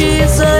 she's a